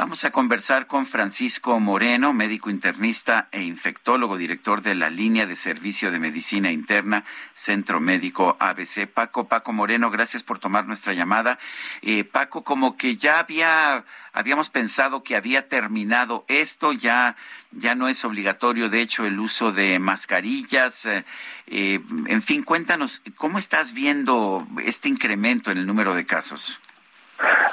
Vamos a conversar con Francisco Moreno, médico internista e infectólogo, director de la línea de servicio de medicina interna, Centro Médico ABC. Paco, Paco Moreno, gracias por tomar nuestra llamada. Eh, Paco, como que ya había, habíamos pensado que había terminado esto, ya, ya no es obligatorio, de hecho, el uso de mascarillas. Eh, eh, en fin, cuéntanos, ¿cómo estás viendo este incremento en el número de casos?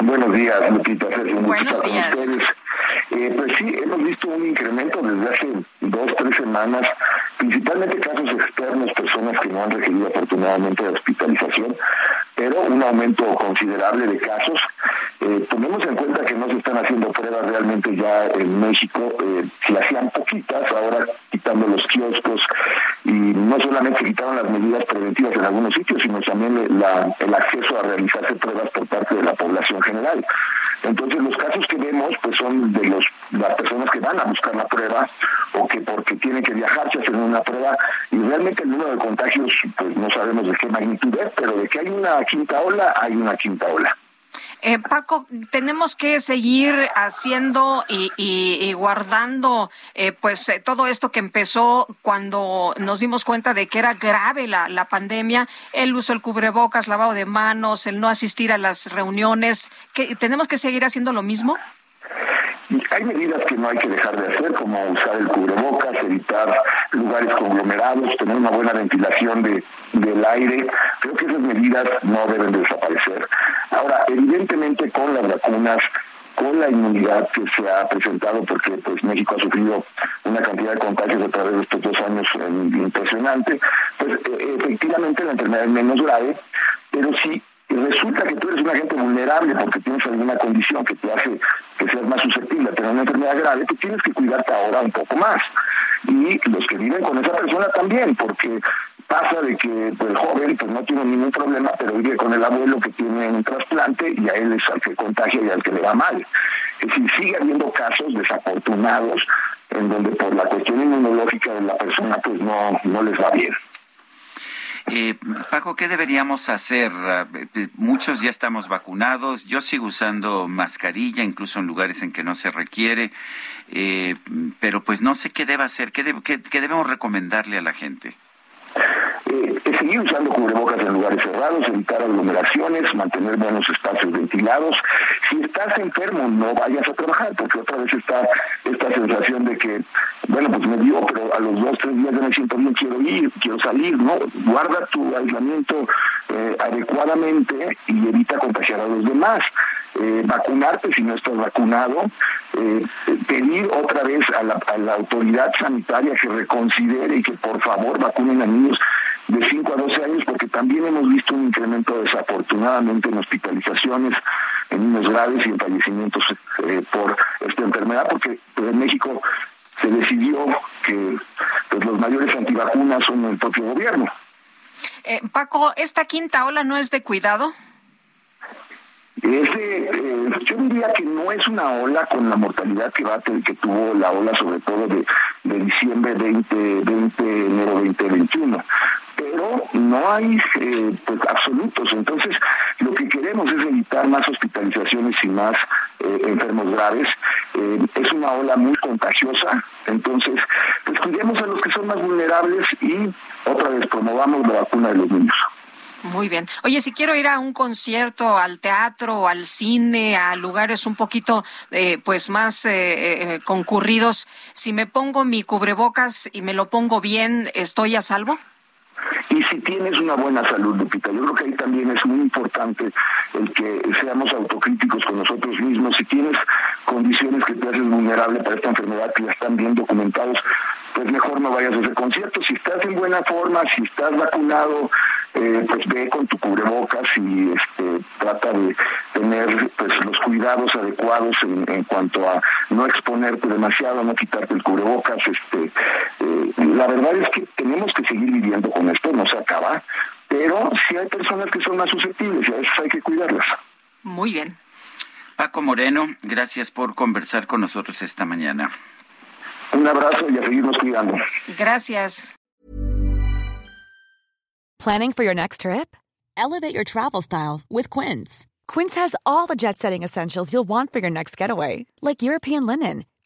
Buenos días, Lupita. Buenos días. Eh, pues sí, hemos visto un incremento desde hace dos, tres semanas, principalmente casos externos, personas que no han requerido afortunadamente hospitalización, pero un aumento considerable de casos. Eh, en cuenta que no se están haciendo pruebas realmente ya en México, eh, se hacían poquitas, ahora quitando los kioscos y no solamente quitaron las medidas preventivas en algunos sitios, sino también el acceso a realizarse pruebas por parte de la población general. Entonces los casos que vemos pues son de las personas que van a buscar la prueba o que porque tienen que viajar se hacen una prueba y realmente el número de contagios pues no sabemos de qué magnitud es, pero de que hay una quinta ola, hay una quinta ola. Eh, Paco, tenemos que seguir haciendo y, guardando eh, pues eh, todo esto que empezó cuando nos dimos cuenta de que era grave la, la pandemia, el uso del cubrebocas, lavado de manos, el no asistir a las reuniones. ¿Que, ¿Tenemos que seguir haciendo lo mismo? Hay medidas que no hay que dejar de hacer, como usar el cubrebocas, evitar lugares conglomerados, tener una buena ventilación de, del aire. Creo que esas medidas no deben desaparecer. Ahora, evidentemente con las vacunas, con la inmunidad que se ha presentado, porque pues México ha sufrido una cantidad de contagios a través de estos dos años eh, impresionante, pues eh, efectivamente la enfermedad es menos grave, pero sí resulta que tú eres una gente vulnerable porque tienes alguna condición que te hace que seas más susceptible a tener una enfermedad grave, tú tienes que cuidarte ahora un poco más. Y los que viven con esa persona también, porque pasa de que pues, el joven pues no tiene ningún problema, pero vive con el abuelo que tiene un trasplante y a él es al que contagia y al que le va mal. Es decir, sigue habiendo casos desafortunados en donde por la cuestión inmunológica de la persona pues no, no les va bien. Eh, Paco, ¿qué deberíamos hacer? Eh, muchos ya estamos vacunados. Yo sigo usando mascarilla, incluso en lugares en que no se requiere. Eh, pero pues no sé qué debe hacer. ¿Qué, qué debemos recomendarle a la gente? Seguir usando cubrebocas en lugares cerrados, evitar aglomeraciones, mantener buenos espacios ventilados. Si estás enfermo, no vayas a trabajar, porque otra vez está esta sensación de que, bueno, pues me dio, pero a los dos, tres días ya me siento bien, quiero ir, quiero salir, ¿no? Guarda tu aislamiento eh, adecuadamente y evita contagiar a los demás. Eh, vacunarte si no estás vacunado, eh, pedir otra vez a la, a la autoridad sanitaria que reconsidere y que por favor vacunen a niños de 5 a 12 años, porque también hemos visto un incremento desafortunadamente en hospitalizaciones, en niños graves y en fallecimientos eh, por esta enfermedad, porque en México se decidió que pues, los mayores antivacunas son el propio gobierno. Eh, Paco, ¿esta quinta ola no es de cuidado? Ese, eh, yo diría que no es una ola con la mortalidad que va que tuvo la ola sobre todo de, de diciembre 2020, enero 2021 pero no hay eh, pues absolutos. Entonces, lo que queremos es evitar más hospitalizaciones y más eh, enfermos graves. Eh, es una ola muy contagiosa, entonces, pues cuidemos a los que son más vulnerables y otra vez promovamos la vacuna de los niños. Muy bien. Oye, si quiero ir a un concierto, al teatro, al cine, a lugares un poquito, pues más concurridos, si me pongo mi cubrebocas y me lo pongo bien, ¿estoy a salvo? Y si tienes una buena salud, Lupita. Yo creo que ahí también es muy importante el que seamos autocríticos con nosotros mismos. Si tienes condiciones que te hacen vulnerable para esta enfermedad que ya están bien documentados, pues mejor no vayas a hacer conciertos. Si estás en buena forma, si estás vacunado, eh, pues ve con tu cubrebocas y este, trata de, tener pues los cuidados adecuados en, cuanto a no exponerte demasiado, no quitarte el cubrebocas. Este, eh, la verdad es que tenemos que seguir viviendo con esto, no se acaba, pero sí hay personas que son más susceptibles y a veces hay que cuidarlas. Muy bien. Paco Moreno, gracias por conversar con nosotros esta mañana. Un abrazo y a seguirnos cuidando. Gracias. Planning for your next trip? Elevate your travel style with Quince. Quince has all the jet setting essentials you'll want for your next getaway, like European linen,